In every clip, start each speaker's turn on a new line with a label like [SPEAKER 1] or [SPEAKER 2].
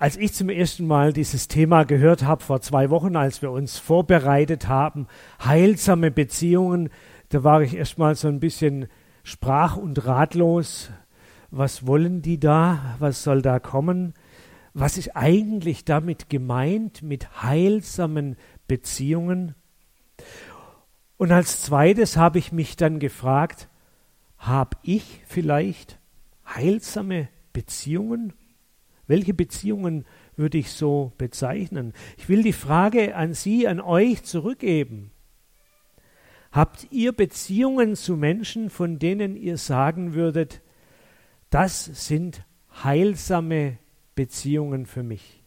[SPEAKER 1] Als ich zum ersten Mal dieses Thema gehört habe, vor zwei Wochen, als wir uns vorbereitet haben, heilsame Beziehungen, da war ich erstmal so ein bisschen sprach und ratlos. Was wollen die da? Was soll da kommen? Was ist eigentlich damit gemeint mit heilsamen Beziehungen? Und als zweites habe ich mich dann gefragt, habe ich vielleicht heilsame Beziehungen? Welche Beziehungen würde ich so bezeichnen? Ich will die Frage an Sie, an euch zurückgeben. Habt ihr Beziehungen zu Menschen, von denen ihr sagen würdet, das sind heilsame Beziehungen für mich?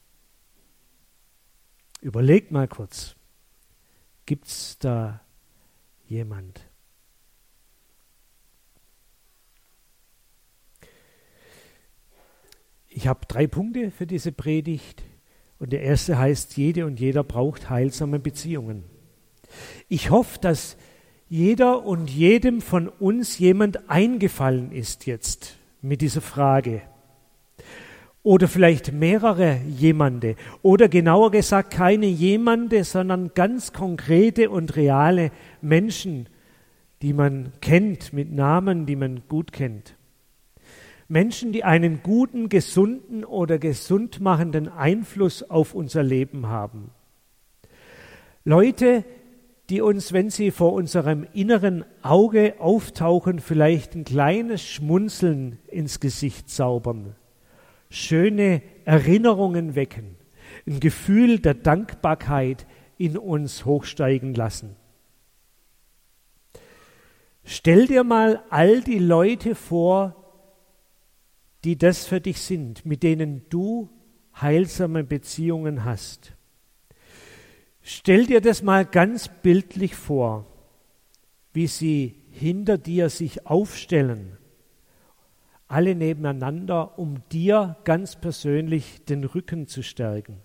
[SPEAKER 1] Überlegt mal kurz, gibt es da jemand? Ich habe drei Punkte für diese Predigt. Und der erste heißt, jede und jeder braucht heilsame Beziehungen. Ich hoffe, dass jeder und jedem von uns jemand eingefallen ist jetzt mit dieser Frage. Oder vielleicht mehrere jemande. Oder genauer gesagt keine jemande, sondern ganz konkrete und reale Menschen, die man kennt mit Namen, die man gut kennt. Menschen, die einen guten, gesunden oder gesundmachenden Einfluss auf unser Leben haben. Leute, die uns, wenn sie vor unserem inneren Auge auftauchen, vielleicht ein kleines Schmunzeln ins Gesicht zaubern, schöne Erinnerungen wecken, ein Gefühl der Dankbarkeit in uns hochsteigen lassen. Stell dir mal all die Leute vor, die das für dich sind, mit denen du heilsame Beziehungen hast. Stell dir das mal ganz bildlich vor, wie sie hinter dir sich aufstellen, alle nebeneinander, um dir ganz persönlich den Rücken zu stärken,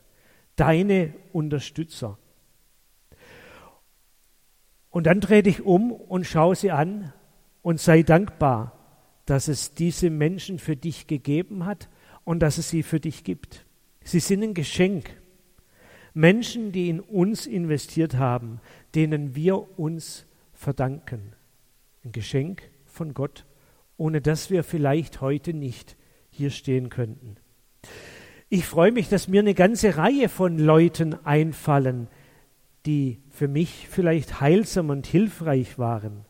[SPEAKER 1] deine Unterstützer. Und dann dreh dich um und schau sie an und sei dankbar, dass es diese Menschen für dich gegeben hat und dass es sie für dich gibt. Sie sind ein Geschenk. Menschen, die in uns investiert haben, denen wir uns verdanken. Ein Geschenk von Gott, ohne das wir vielleicht heute nicht hier stehen könnten. Ich freue mich, dass mir eine ganze Reihe von Leuten einfallen, die für mich vielleicht heilsam und hilfreich waren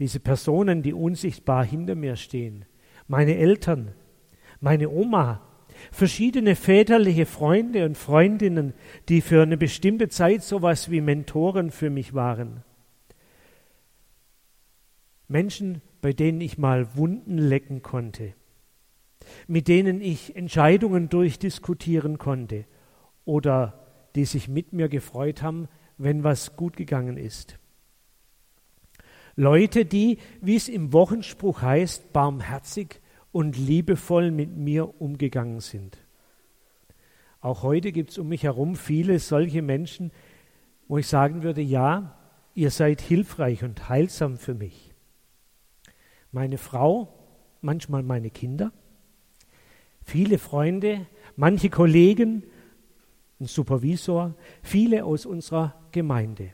[SPEAKER 1] diese Personen, die unsichtbar hinter mir stehen, meine Eltern, meine Oma, verschiedene väterliche Freunde und Freundinnen, die für eine bestimmte Zeit sowas wie Mentoren für mich waren. Menschen, bei denen ich mal Wunden lecken konnte, mit denen ich Entscheidungen durchdiskutieren konnte oder die sich mit mir gefreut haben, wenn was gut gegangen ist. Leute, die, wie es im Wochenspruch heißt, barmherzig und liebevoll mit mir umgegangen sind. Auch heute gibt es um mich herum viele solche Menschen, wo ich sagen würde, ja, ihr seid hilfreich und heilsam für mich. Meine Frau, manchmal meine Kinder, viele Freunde, manche Kollegen, ein Supervisor, viele aus unserer Gemeinde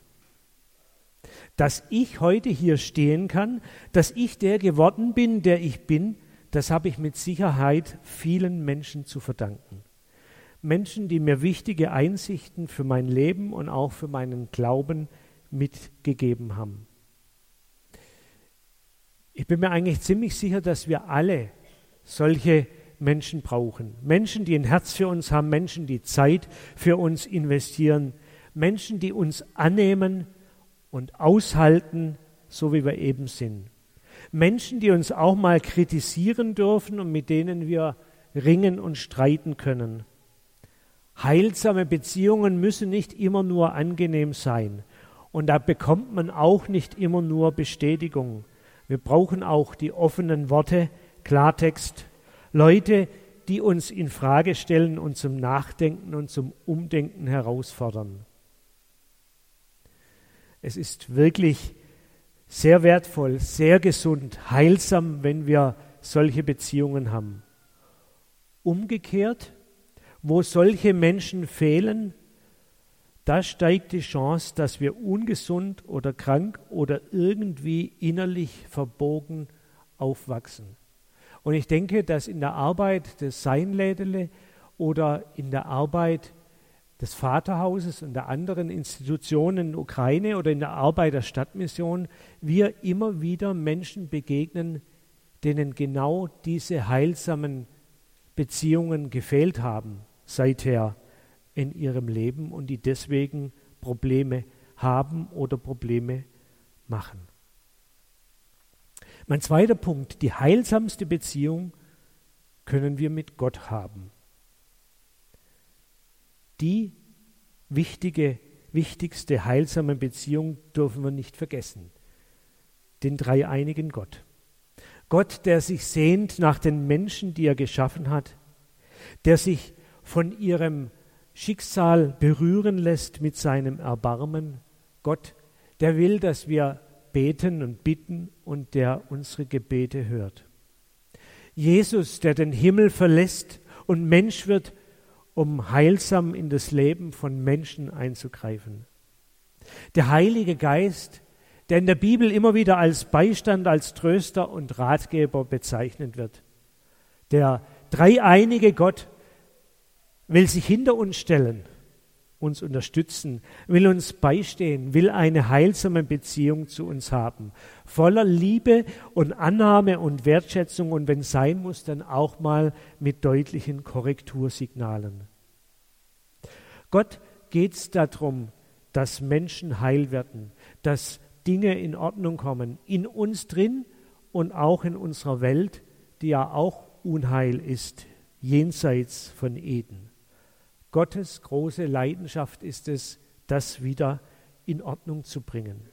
[SPEAKER 1] dass ich heute hier stehen kann, dass ich der geworden bin, der ich bin, das habe ich mit Sicherheit vielen Menschen zu verdanken. Menschen, die mir wichtige Einsichten für mein Leben und auch für meinen Glauben mitgegeben haben. Ich bin mir eigentlich ziemlich sicher, dass wir alle solche Menschen brauchen. Menschen, die ein Herz für uns haben, Menschen, die Zeit für uns investieren, Menschen, die uns annehmen, und aushalten, so wie wir eben sind. Menschen, die uns auch mal kritisieren dürfen und mit denen wir ringen und streiten können. Heilsame Beziehungen müssen nicht immer nur angenehm sein. Und da bekommt man auch nicht immer nur Bestätigung. Wir brauchen auch die offenen Worte, Klartext, Leute, die uns in Frage stellen und zum Nachdenken und zum Umdenken herausfordern. Es ist wirklich sehr wertvoll, sehr gesund, heilsam, wenn wir solche Beziehungen haben. Umgekehrt wo solche Menschen fehlen, da steigt die Chance, dass wir ungesund oder krank oder irgendwie innerlich verbogen aufwachsen. Und ich denke, dass in der Arbeit des Seinlädele oder in der Arbeit des Vaterhauses und der anderen Institutionen in der Ukraine oder in der Arbeit der Stadtmission wir immer wieder Menschen begegnen, denen genau diese heilsamen Beziehungen gefehlt haben seither in ihrem Leben und die deswegen Probleme haben oder Probleme machen. Mein zweiter Punkt, die heilsamste Beziehung können wir mit Gott haben die wichtige, wichtigste heilsame Beziehung dürfen wir nicht vergessen. Den dreieinigen Gott. Gott, der sich sehnt nach den Menschen, die er geschaffen hat, der sich von ihrem Schicksal berühren lässt mit seinem Erbarmen. Gott, der will, dass wir beten und bitten und der unsere Gebete hört. Jesus, der den Himmel verlässt und Mensch wird, um heilsam in das Leben von Menschen einzugreifen. Der Heilige Geist, der in der Bibel immer wieder als Beistand, als Tröster und Ratgeber bezeichnet wird. Der dreieinige Gott will sich hinter uns stellen, uns unterstützen, will uns beistehen, will eine heilsame Beziehung zu uns haben, voller Liebe und Annahme und Wertschätzung und wenn sein muss, dann auch mal mit deutlichen Korrektursignalen. Gott geht es darum, dass Menschen heil werden, dass Dinge in Ordnung kommen, in uns drin und auch in unserer Welt, die ja auch Unheil ist, jenseits von Eden. Gottes große Leidenschaft ist es, das wieder in Ordnung zu bringen.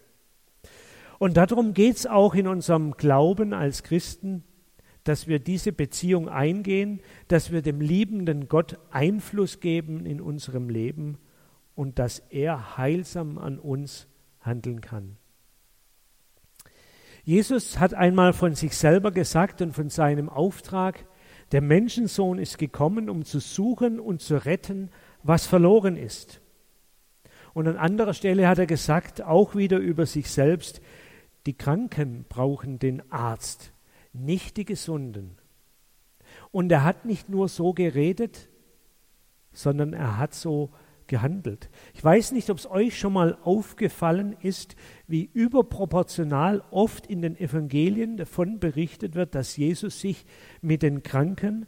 [SPEAKER 1] Und darum geht es auch in unserem Glauben als Christen, dass wir diese Beziehung eingehen, dass wir dem liebenden Gott Einfluss geben in unserem Leben und dass er heilsam an uns handeln kann. Jesus hat einmal von sich selber gesagt und von seinem Auftrag, der Menschensohn ist gekommen, um zu suchen und zu retten, was verloren ist. Und an anderer Stelle hat er gesagt, auch wieder über sich selbst, die Kranken brauchen den Arzt, nicht die Gesunden. Und er hat nicht nur so geredet, sondern er hat so gehandelt. Ich weiß nicht, ob es euch schon mal aufgefallen ist, wie überproportional oft in den Evangelien davon berichtet wird, dass Jesus sich mit den Kranken,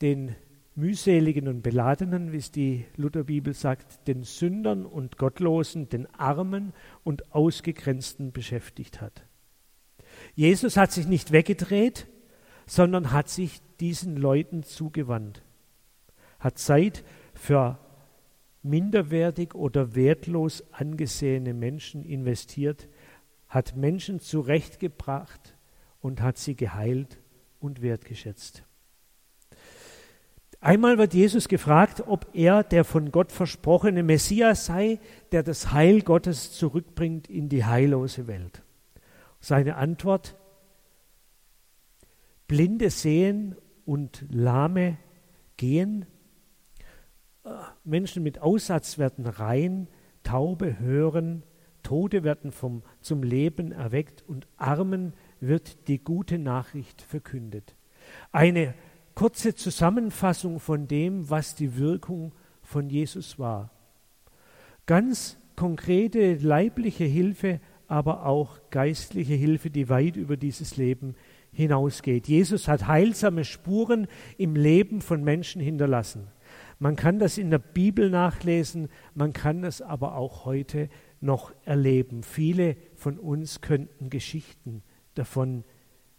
[SPEAKER 1] den mühseligen und beladenen, wie es die Lutherbibel sagt, den Sündern und Gottlosen, den Armen und Ausgegrenzten beschäftigt hat. Jesus hat sich nicht weggedreht, sondern hat sich diesen Leuten zugewandt, hat Zeit für minderwertig oder wertlos angesehene Menschen investiert, hat Menschen zurechtgebracht und hat sie geheilt und wertgeschätzt. Einmal wird Jesus gefragt, ob er der von Gott versprochene Messias sei, der das Heil Gottes zurückbringt in die heillose Welt. Seine Antwort, Blinde sehen und Lahme gehen, Menschen mit Aussatz werden rein, Taube hören, Tode werden vom, zum Leben erweckt und Armen wird die gute Nachricht verkündet. Eine kurze Zusammenfassung von dem, was die Wirkung von Jesus war. Ganz konkrete leibliche Hilfe aber auch geistliche Hilfe, die weit über dieses Leben hinausgeht. Jesus hat heilsame Spuren im Leben von Menschen hinterlassen. Man kann das in der Bibel nachlesen, man kann das aber auch heute noch erleben. Viele von uns könnten Geschichten davon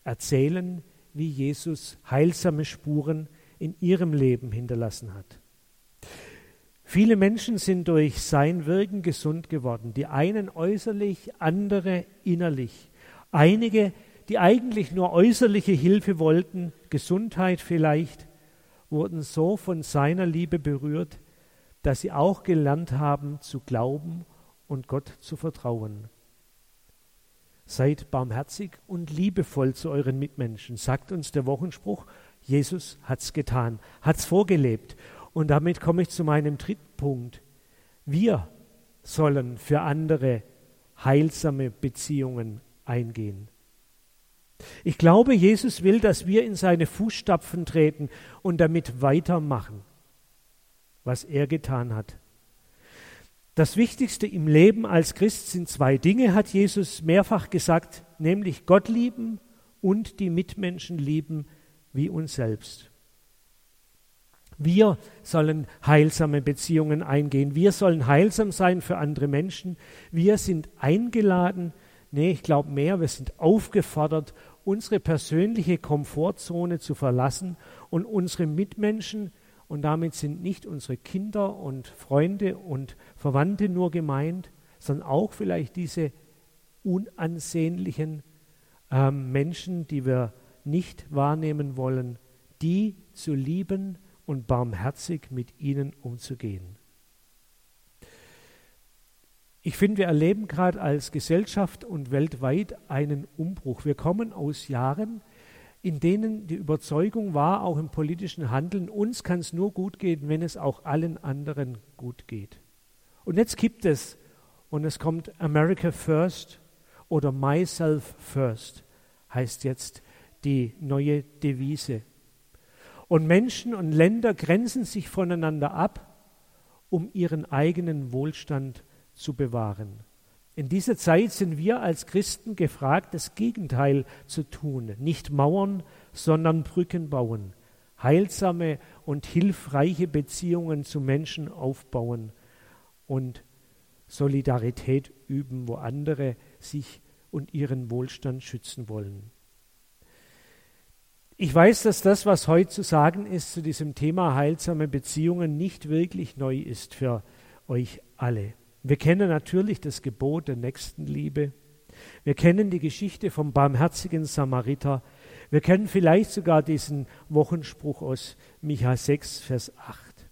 [SPEAKER 1] erzählen, wie Jesus heilsame Spuren in ihrem Leben hinterlassen hat. Viele Menschen sind durch sein Wirken gesund geworden, die einen äußerlich, andere innerlich. Einige, die eigentlich nur äußerliche Hilfe wollten, Gesundheit vielleicht, wurden so von seiner Liebe berührt, dass sie auch gelernt haben zu glauben und Gott zu vertrauen. Seid barmherzig und liebevoll zu euren Mitmenschen, sagt uns der Wochenspruch. Jesus hat's getan, hat's vorgelebt. Und damit komme ich zu meinem dritten Punkt. Wir sollen für andere heilsame Beziehungen eingehen. Ich glaube, Jesus will, dass wir in seine Fußstapfen treten und damit weitermachen, was er getan hat. Das Wichtigste im Leben als Christ sind zwei Dinge, hat Jesus mehrfach gesagt, nämlich Gott lieben und die Mitmenschen lieben wie uns selbst. Wir sollen heilsame Beziehungen eingehen. Wir sollen heilsam sein für andere Menschen. Wir sind eingeladen, nee, ich glaube mehr, wir sind aufgefordert, unsere persönliche Komfortzone zu verlassen und unsere Mitmenschen, und damit sind nicht unsere Kinder und Freunde und Verwandte nur gemeint, sondern auch vielleicht diese unansehnlichen äh, Menschen, die wir nicht wahrnehmen wollen, die zu lieben und barmherzig mit ihnen umzugehen. Ich finde, wir erleben gerade als Gesellschaft und weltweit einen Umbruch. Wir kommen aus Jahren, in denen die Überzeugung war, auch im politischen Handeln, uns kann es nur gut gehen, wenn es auch allen anderen gut geht. Und jetzt gibt es, und es kommt America First oder Myself First, heißt jetzt die neue Devise. Und Menschen und Länder grenzen sich voneinander ab, um ihren eigenen Wohlstand zu bewahren. In dieser Zeit sind wir als Christen gefragt, das Gegenteil zu tun. Nicht Mauern, sondern Brücken bauen. Heilsame und hilfreiche Beziehungen zu Menschen aufbauen und Solidarität üben, wo andere sich und ihren Wohlstand schützen wollen. Ich weiß, dass das, was heute zu sagen ist zu diesem Thema heilsame Beziehungen, nicht wirklich neu ist für euch alle. Wir kennen natürlich das Gebot der Nächstenliebe. Wir kennen die Geschichte vom barmherzigen Samariter. Wir kennen vielleicht sogar diesen Wochenspruch aus Micha 6, Vers 8.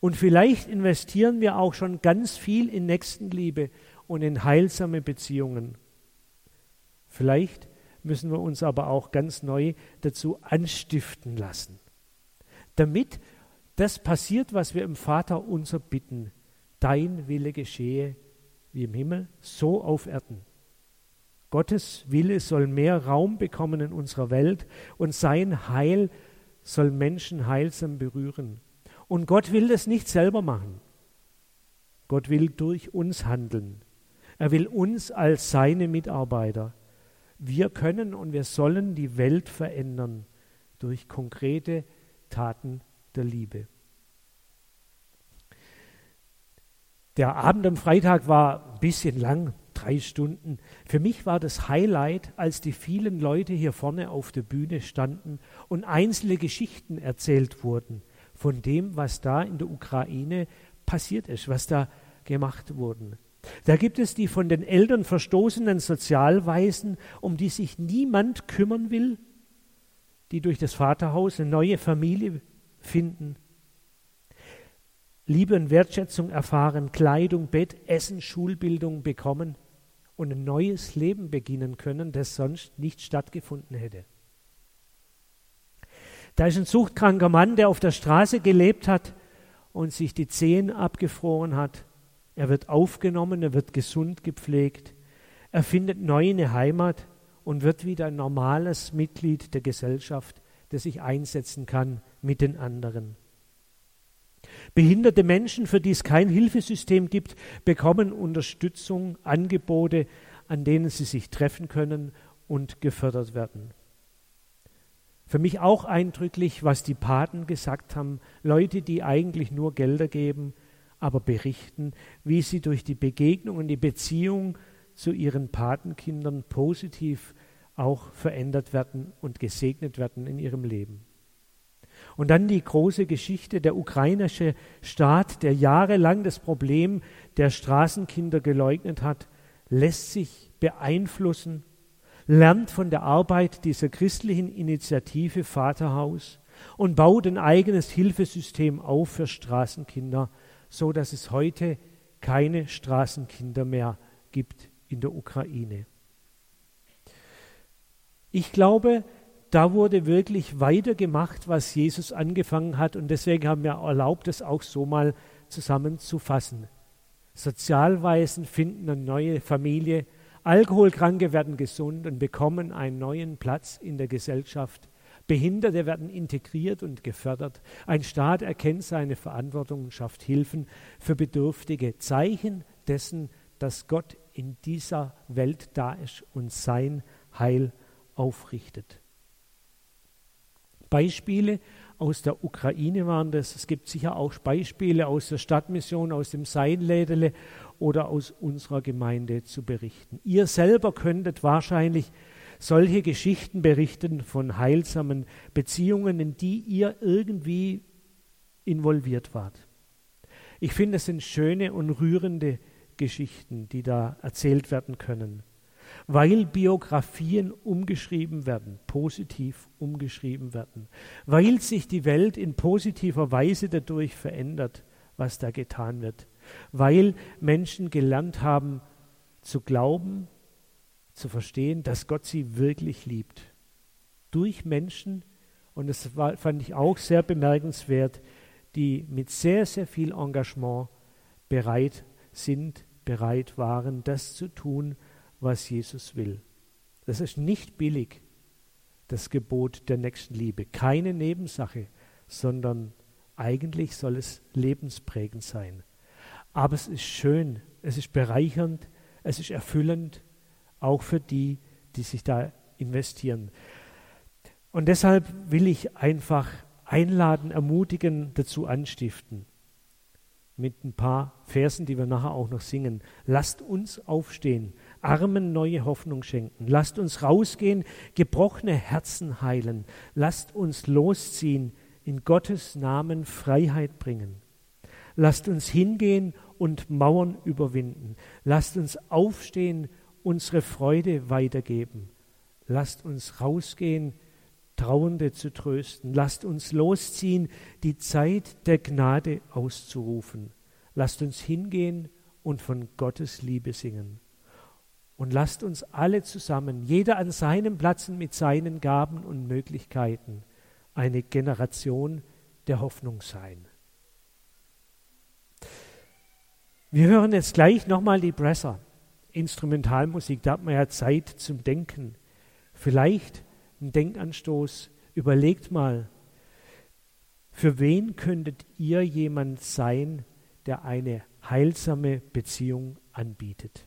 [SPEAKER 1] Und vielleicht investieren wir auch schon ganz viel in Nächstenliebe und in heilsame Beziehungen. Vielleicht müssen wir uns aber auch ganz neu dazu anstiften lassen, damit das passiert, was wir im Vater unser bitten. Dein Wille geschehe wie im Himmel, so auf Erden. Gottes Wille soll mehr Raum bekommen in unserer Welt und sein Heil soll Menschen heilsam berühren. Und Gott will das nicht selber machen. Gott will durch uns handeln. Er will uns als seine Mitarbeiter wir können und wir sollen die Welt verändern durch konkrete Taten der Liebe. Der Abend am Freitag war ein bisschen lang, drei Stunden. Für mich war das Highlight, als die vielen Leute hier vorne auf der Bühne standen und einzelne Geschichten erzählt wurden von dem, was da in der Ukraine passiert ist, was da gemacht wurde. Da gibt es die von den Eltern verstoßenen Sozialweisen, um die sich niemand kümmern will, die durch das Vaterhaus eine neue Familie finden, Liebe und Wertschätzung erfahren, Kleidung, Bett, Essen, Schulbildung bekommen und ein neues Leben beginnen können, das sonst nicht stattgefunden hätte. Da ist ein suchtkranker Mann, der auf der Straße gelebt hat und sich die Zehen abgefroren hat er wird aufgenommen, er wird gesund gepflegt, er findet neu eine Heimat und wird wieder ein normales Mitglied der Gesellschaft, der sich einsetzen kann mit den anderen. Behinderte Menschen, für die es kein Hilfesystem gibt, bekommen Unterstützung, Angebote, an denen sie sich treffen können und gefördert werden. Für mich auch eindrücklich, was die Paten gesagt haben, Leute, die eigentlich nur Gelder geben, aber berichten, wie sie durch die Begegnung und die Beziehung zu ihren Patenkindern positiv auch verändert werden und gesegnet werden in ihrem Leben. Und dann die große Geschichte, der ukrainische Staat, der jahrelang das Problem der Straßenkinder geleugnet hat, lässt sich beeinflussen, lernt von der Arbeit dieser christlichen Initiative Vaterhaus und baut ein eigenes Hilfesystem auf für Straßenkinder so dass es heute keine Straßenkinder mehr gibt in der Ukraine. Ich glaube, da wurde wirklich weitergemacht, was Jesus angefangen hat. Und deswegen haben wir erlaubt, es auch so mal zusammenzufassen. Sozialweisen finden eine neue Familie, Alkoholkranke werden gesund und bekommen einen neuen Platz in der Gesellschaft. Behinderte werden integriert und gefördert. Ein Staat erkennt seine Verantwortung und schafft Hilfen für Bedürftige. Zeichen dessen, dass Gott in dieser Welt da ist und sein Heil aufrichtet. Beispiele aus der Ukraine waren das. Es gibt sicher auch Beispiele aus der Stadtmission, aus dem Seinlädele oder aus unserer Gemeinde zu berichten. Ihr selber könntet wahrscheinlich solche Geschichten berichten von heilsamen Beziehungen, in die ihr irgendwie involviert wart. Ich finde, es sind schöne und rührende Geschichten, die da erzählt werden können, weil Biografien umgeschrieben werden, positiv umgeschrieben werden, weil sich die Welt in positiver Weise dadurch verändert, was da getan wird, weil Menschen gelernt haben zu glauben, zu verstehen, dass Gott sie wirklich liebt. Durch Menschen, und das war, fand ich auch sehr bemerkenswert, die mit sehr, sehr viel Engagement bereit sind, bereit waren, das zu tun, was Jesus will. Das ist nicht billig, das Gebot der Nächstenliebe. Keine Nebensache, sondern eigentlich soll es lebensprägend sein. Aber es ist schön, es ist bereichernd, es ist erfüllend, auch für die, die sich da investieren. Und deshalb will ich einfach einladen, ermutigen, dazu anstiften. Mit ein paar Versen, die wir nachher auch noch singen. Lasst uns aufstehen, Armen neue Hoffnung schenken. Lasst uns rausgehen, gebrochene Herzen heilen. Lasst uns losziehen, in Gottes Namen Freiheit bringen. Lasst uns hingehen und Mauern überwinden. Lasst uns aufstehen unsere Freude weitergeben. Lasst uns rausgehen, Trauernde zu trösten. Lasst uns losziehen, die Zeit der Gnade auszurufen. Lasst uns hingehen und von Gottes Liebe singen. Und lasst uns alle zusammen, jeder an seinem Platz mit seinen Gaben und Möglichkeiten, eine Generation der Hoffnung sein. Wir hören jetzt gleich nochmal die Bresser. Instrumentalmusik, da hat man ja Zeit zum Denken. Vielleicht ein Denkanstoß. Überlegt mal, für wen könntet ihr jemand sein, der eine heilsame Beziehung anbietet?